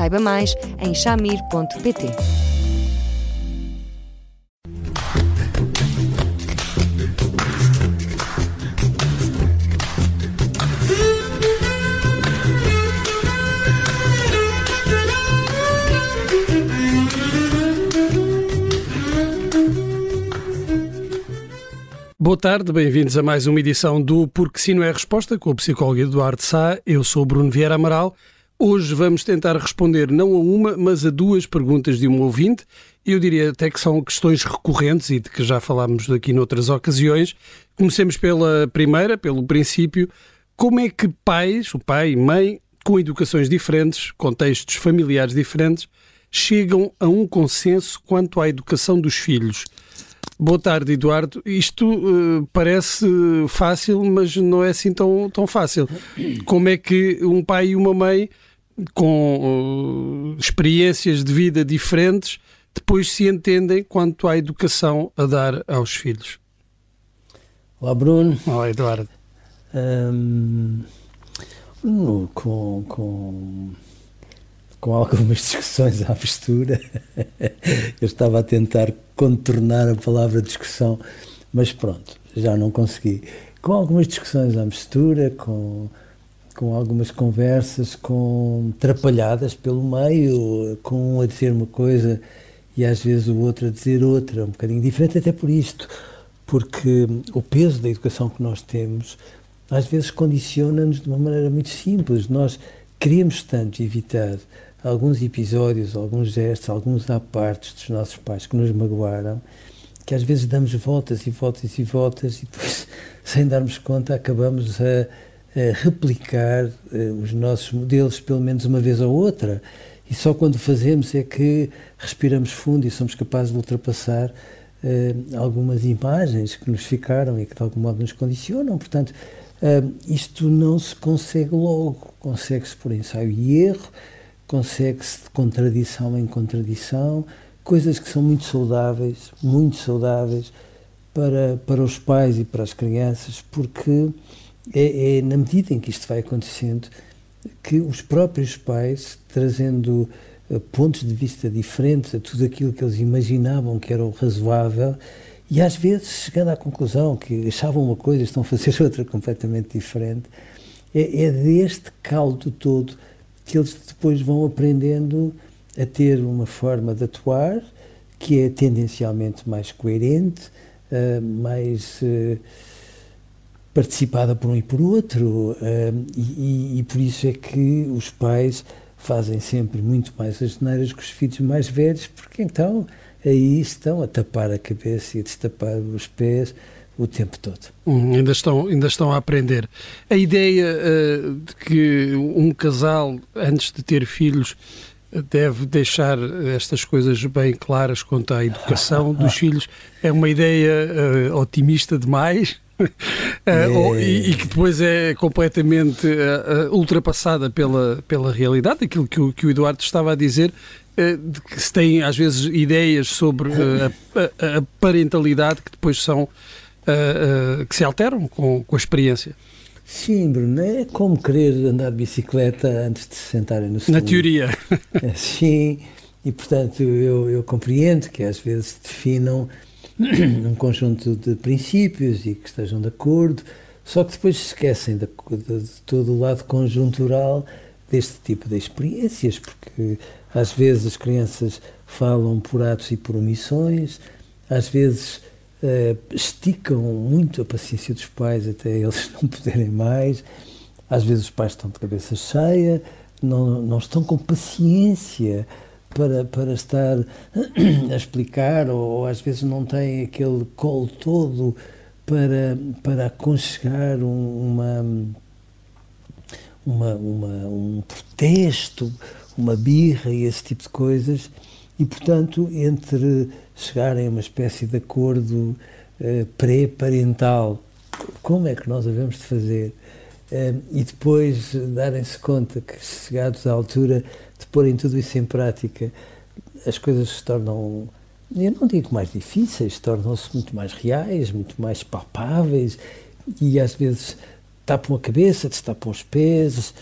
Saiba mais em chamir.pt. Boa tarde, bem-vindos a mais uma edição do Porque Se Não é Resposta com o psicólogo Eduardo Sá. Eu sou Bruno Vieira Amaral Hoje vamos tentar responder não a uma, mas a duas perguntas de um ouvinte. Eu diria até que são questões recorrentes e de que já falámos aqui noutras ocasiões. Comecemos pela primeira, pelo princípio. Como é que pais, o pai e mãe, com educações diferentes, contextos familiares diferentes, chegam a um consenso quanto à educação dos filhos? Boa tarde, Eduardo. Isto uh, parece fácil, mas não é assim tão, tão fácil. Como é que um pai e uma mãe com uh, experiências de vida diferentes, depois se entendem quanto à educação a dar aos filhos. Olá, Bruno. Olá, Eduardo. Um, com, com, com algumas discussões à mistura, eu estava a tentar contornar a palavra discussão, mas pronto, já não consegui. Com algumas discussões à mistura, com com algumas conversas com trapalhadas pelo meio, com um a dizer uma coisa e às vezes o outro a dizer outra, um bocadinho diferente, até por isto, porque o peso da educação que nós temos às vezes condiciona-nos de uma maneira muito simples. Nós queríamos tanto evitar alguns episódios, alguns gestos, alguns apartes dos nossos pais que nos magoaram, que às vezes damos voltas e voltas e voltas e depois, sem darmos conta, acabamos a replicar eh, os nossos modelos pelo menos uma vez ou outra. E só quando fazemos é que respiramos fundo e somos capazes de ultrapassar uh, algumas imagens que nos ficaram e que de algum modo nos condicionam. Portanto, uh, isto não se consegue logo, consegue-se por ensaio e erro, consegue-se de contradição em contradição, coisas que são muito saudáveis, muito saudáveis para, para os pais e para as crianças, porque é, é, na medida em que isto vai acontecendo que os próprios pais, trazendo uh, pontos de vista diferentes a tudo aquilo que eles imaginavam que era o razoável, e às vezes chegando à conclusão que achavam uma coisa e estão a fazer outra completamente diferente, é, é deste caldo todo que eles depois vão aprendendo a ter uma forma de atuar que é tendencialmente mais coerente, uh, mais. Uh, participada por um e por outro, uh, e, e, por isso é que os pais fazem sempre muito mais as geneiras que os filhos mais velhos, porque então aí estão a tapar a cabeça e a destapar os pés o tempo todo. Hum, ainda, estão, ainda estão a aprender. A ideia uh, de que um casal, antes de ter filhos, deve deixar estas coisas bem claras quanto à educação dos filhos é uma ideia uh, otimista demais? Uh, e, e, que depois é completamente uh, ultrapassada pela, pela realidade, aquilo que o, que o Eduardo estava a dizer, de que se tem às vezes ideias sobre a, a, parentalidade que depois são que se alteram com, com a experiência. Sim, Bruno, é como querer andar de bicicleta antes de se sentarem no Na teoria. É, sim, e portanto eu, eu compreendo que às vezes definam um conjunto de princípios e que estejam de acordo, só que depois se esquecem de, de, de todo o lado conjuntural deste tipo de experiências, porque às vezes as crianças falam por atos e por omissões, às vezes uh, esticam muito a paciência dos pais até eles não poderem mais, às vezes os pais estão de cabeça cheia, não, não estão com paciência para, para estar a explicar, ou, ou, às vezes não tem aquele colo todo para, para aconchegar uma, uma, uma, um protesto, uma birra e esse tipo de coisas, e portanto, entre chegarem a uma espécie de acordo uh, pré-parental, como é que nós havemos de fazer, e depois darem-se conta que, chegados à altura de porem tudo isso em prática, as coisas se tornam, eu não digo mais difíceis, tornam-se muito mais reais, muito mais palpáveis, e às vezes tapam a cabeça, destapam os pés.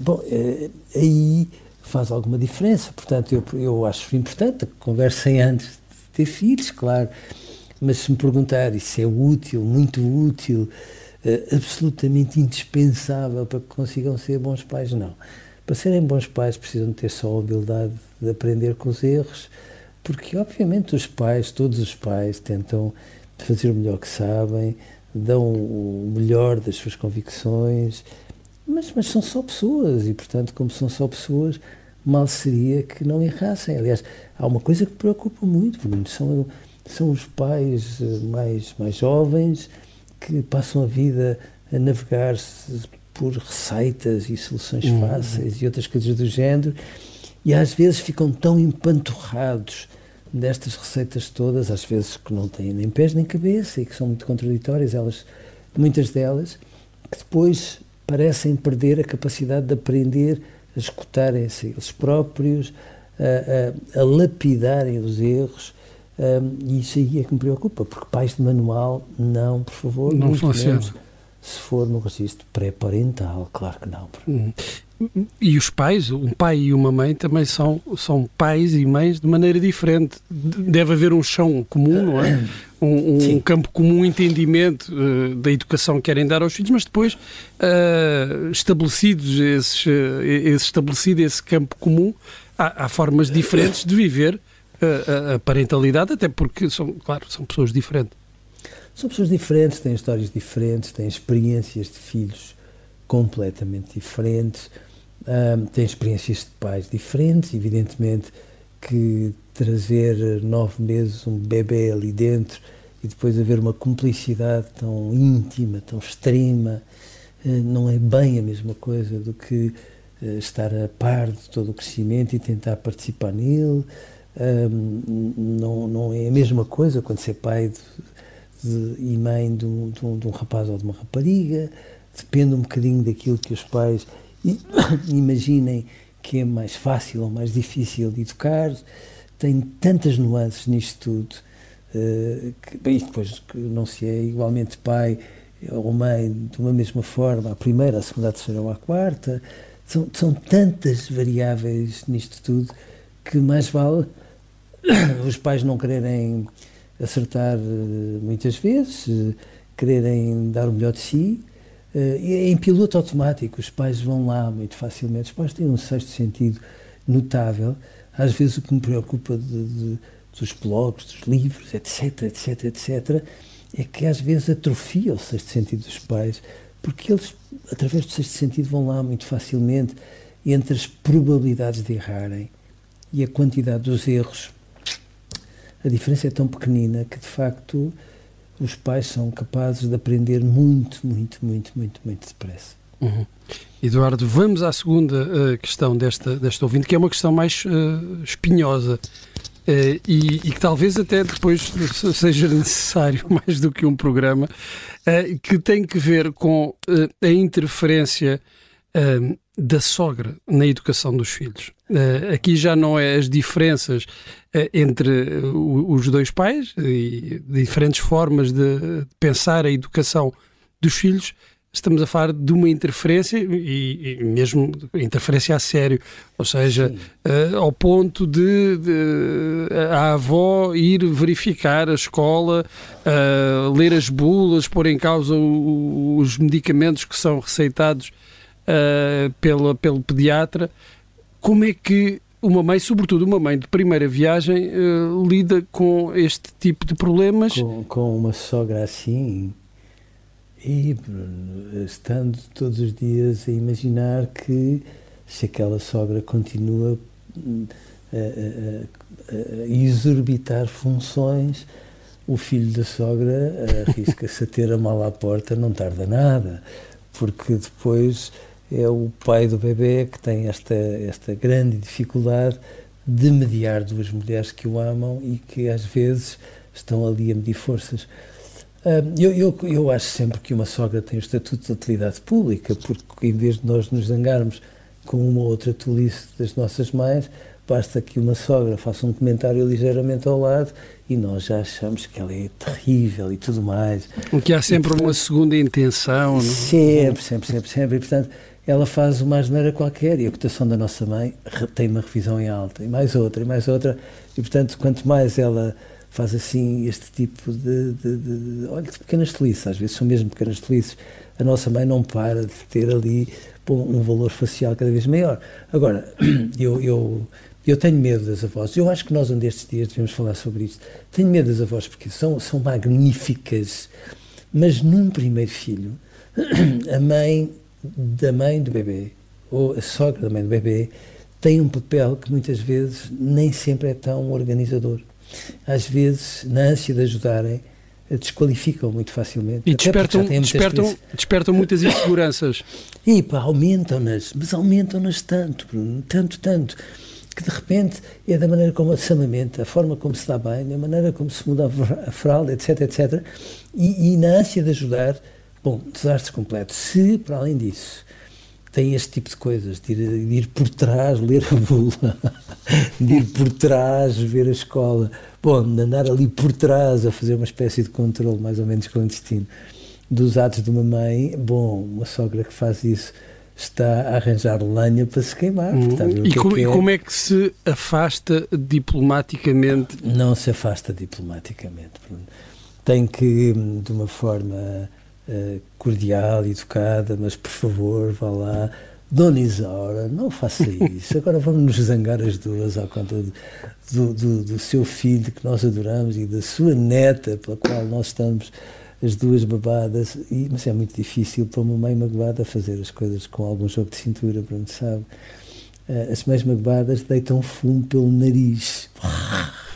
Bom, uh, aí faz alguma diferença. Portanto, eu, eu acho importante que conversem antes de ter filhos, claro. Mas se me perguntar isso é útil, muito útil, absolutamente indispensável para que consigam ser bons pais, não. Para serem bons pais precisam ter só a habilidade de aprender com os erros, porque obviamente os pais, todos os pais, tentam fazer o melhor que sabem, dão o melhor das suas convicções, mas, mas são só pessoas e, portanto, como são só pessoas, mal seria que não errassem. Aliás, há uma coisa que preocupa muito, são, são os pais eh, mais, mais jovens que passam a vida a navegar por receitas e soluções uhum. fáceis e outras coisas do género, e às vezes ficam tão empanturrados destas receitas todas, às vezes que não têm nem pés nem cabeça e que são muito contraditórias, elas, muitas delas, que depois parecem perder a capacidade de aprender a escutarem-se eles próprios, a, a, a, lapidarem os erros. Um, e isso aí é que me preocupa, porque pais de manual, não, por favor, não funciona. Se for no registro pré-parental, claro que não. Hum. E os pais, um pai e uma mãe também são, são pais e mães de maneira diferente. Deve haver um chão comum, não é? Um, um campo comum, um entendimento uh, da educação que querem dar aos filhos, mas depois, uh, estabelecidos esses, uh, esse estabelecido esse campo comum, há, há formas diferentes de viver a, a parentalidade, até porque são, claro, são pessoas diferentes. São pessoas diferentes, têm histórias diferentes, têm experiências de filhos completamente diferentes um, tem experiências de pais diferentes, evidentemente que trazer nove meses um bebê ali dentro e depois haver uma cumplicidade tão íntima, tão extrema, uh, não é bem a mesma coisa do que uh, estar a par de todo o crescimento e tentar participar nele. Não, não é a mesma coisa quando ser pai de, de, e mãe de um, de, um, de um rapaz ou de uma rapariga. Depende um bocadinho daquilo que os pais imaginem que é mais fácil ou mais difícil de educar, tem tantas nuances nisto tudo, uh, que, bem, depois que não se é igualmente pai ou mãe de uma mesma forma, à primeira, à segunda, à terceira ou à quarta, são, são tantas variáveis nisto tudo que mais vale os pais não quererem acertar eh, muitas vezes, eh, quererem dar o melhor de si, Uh, em piloto automático, os pais vão lá muito facilmente. Os pais têm um sexto sentido notável. Às vezes o que me preocupa de, de, dos blogs, dos livros, etc, etc, etc, é que às vezes atrofia o sexto sentido dos pais, porque eles, através do sexto sentido, vão lá muito facilmente entre as probabilidades de errarem e a quantidade dos erros. A diferença é tão pequenina que, de facto, os pais são capazes de aprender muito, muito, muito, muito, muito depressa. Uhum. Eduardo, vamos à segunda uh, questão desta, desta ouvinte, que é uma questão mais uh, espinhosa uh, e, e, que talvez até depois seja necessário mais do que um programa, que tem que ver com a interferência da sogra na educação dos filhos. Uh, aqui já não é as diferenças uh, entre uh, os dois pais e diferentes formas de pensar a educação dos filhos. Estamos a falar de uma interferência e, e mesmo interferência a sério, ou seja, ao ponto de, de, a avó ir verificar a escola, ler as bulas, pôr em causa o, os medicamentos que são receitados uh, pelo pediatra. Como é que uma mãe, sobretudo uma mãe de primeira viagem, uh, lida com este tipo de problemas? Com, com uma sogra assim, e estando todos os dias a imaginar que se aquela sogra continua a, a, a exorbitar funções, o filho da sogra arrisca-se a ter a mala à porta, não tarda nada, porque depois é o pai do bebê que tem esta, esta grande dificuldade de mediar duas mulheres que o amam e que às vezes estão ali a medir forças. Eu, eu, eu acho sempre que uma sogra tem o estatuto de utilidade pública, porque em vez de nós nos zangarmos com uma ou outra tolice das nossas mães, basta que uma sogra faça um comentário ligeiramente ao lado e nós já achamos que ela é terrível e tudo mais. Que há sempre portanto, uma segunda intenção. Não? É? Sempre, sempre, sempre, sempre. E, portanto, ela faz uma asneira qualquer e a cotação da nossa mãe tem uma revisão em alta, e mais outra, e mais outra. E, portanto, quanto mais ela faz assim este tipo de, de, de, de olha, de pequenas tolices, às vezes são mesmo pequenas tolices, a nossa mãe não para de ter ali um valor facial cada vez maior. Agora, eu, eu, eu tenho medo das avós, eu acho que nós um destes dias devemos falar sobre isto, tenho medo das avós porque são, são magníficas, mas num primeiro filho, a mãe da mãe do bebê, ou a sogra da mãe do bebê, tem um papel que muitas vezes nem sempre é tão organizador às vezes, na ânsia de ajudarem, desqualificam muito facilmente. E despertam, despertam, despertam muitas inseguranças. E pá, aumentam-nas, mas aumentam-nas tanto, Bruno, tanto, tanto, que de repente é da maneira como se amamenta, a forma como se dá bem, a maneira como se muda a fralda, etc, etc. E, e na ânsia de ajudar, bom, desastre completo. Se, para além disso, tem este tipo de coisas, de ir, de ir, por trás, ler a bula, de ir por trás, ver a escola, bom, de andar ali por trás a fazer uma espécie de controle mais ou menos clandestino dos atos de uma mãe, bom, uma sogra que faz isso está a arranjar lenha para se queimar. Uhum. E, como, é, é. como é que se afasta diplomaticamente? Não se afasta diplomaticamente. Tem que, de uma forma uh, cordial, educada, mas por favor, vá lá. Dona Isaura, não faça isso. Agora vamos nos zangar as duas à conta do, do, do, seu filho, que nós adoramos, e da sua neta, pela qual nós estamos as duas babadas. E, mas é muito difícil para uma mãe magoada fazer as coisas com algum jogo de cintura, pronto, sabe? Uh, as mães magoadas deitam fumo pelo nariz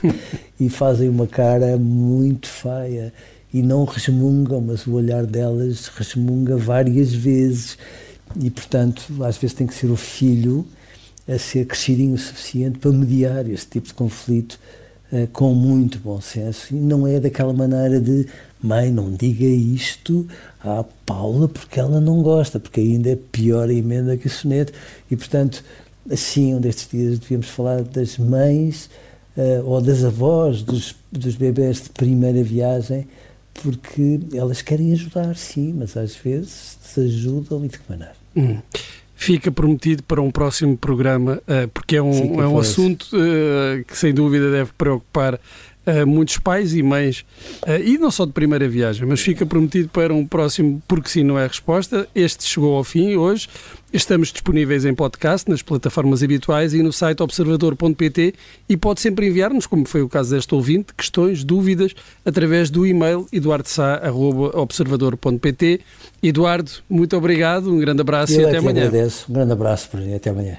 e fazem uma cara muito feia e não resmungam, mas o olhar delas resmunga várias vezes. E, portanto, às vezes tem que ser o filho a ser crescidinho o suficiente para mediar este tipo de conflito uh, com muito bom senso. E não é daquela maneira de mãe, não diga isto à Paula porque ela não gosta, porque ainda é pior a emenda que o soneto. E, portanto, assim, um destes dias devíamos falar das mães uh, ou das avós dos, dos bebés de primeira viagem porque elas querem ajudar, sim, mas às vezes desajudam e de que maneira? Hum. Fica prometido para um próximo programa, uh, porque é um, é um assunto uh, que sem dúvida deve preocupar uh, muitos pais e mães, e não só de primeira viagem, mas fica prometido para um próximo, porque sim, não é a resposta. Este chegou ao fim hoje. Estamos disponíveis em podcast, nas plataformas habituais e no site observador.pt e pode sempre enviar-nos, como foi o caso deste ouvinte, questões, dúvidas, através do e-mail eduardosá.observador.pt. Eduardo, muito obrigado, um grande abraço Eu e até amanhã. Agradeço. Um grande abraço para mim, até amanhã.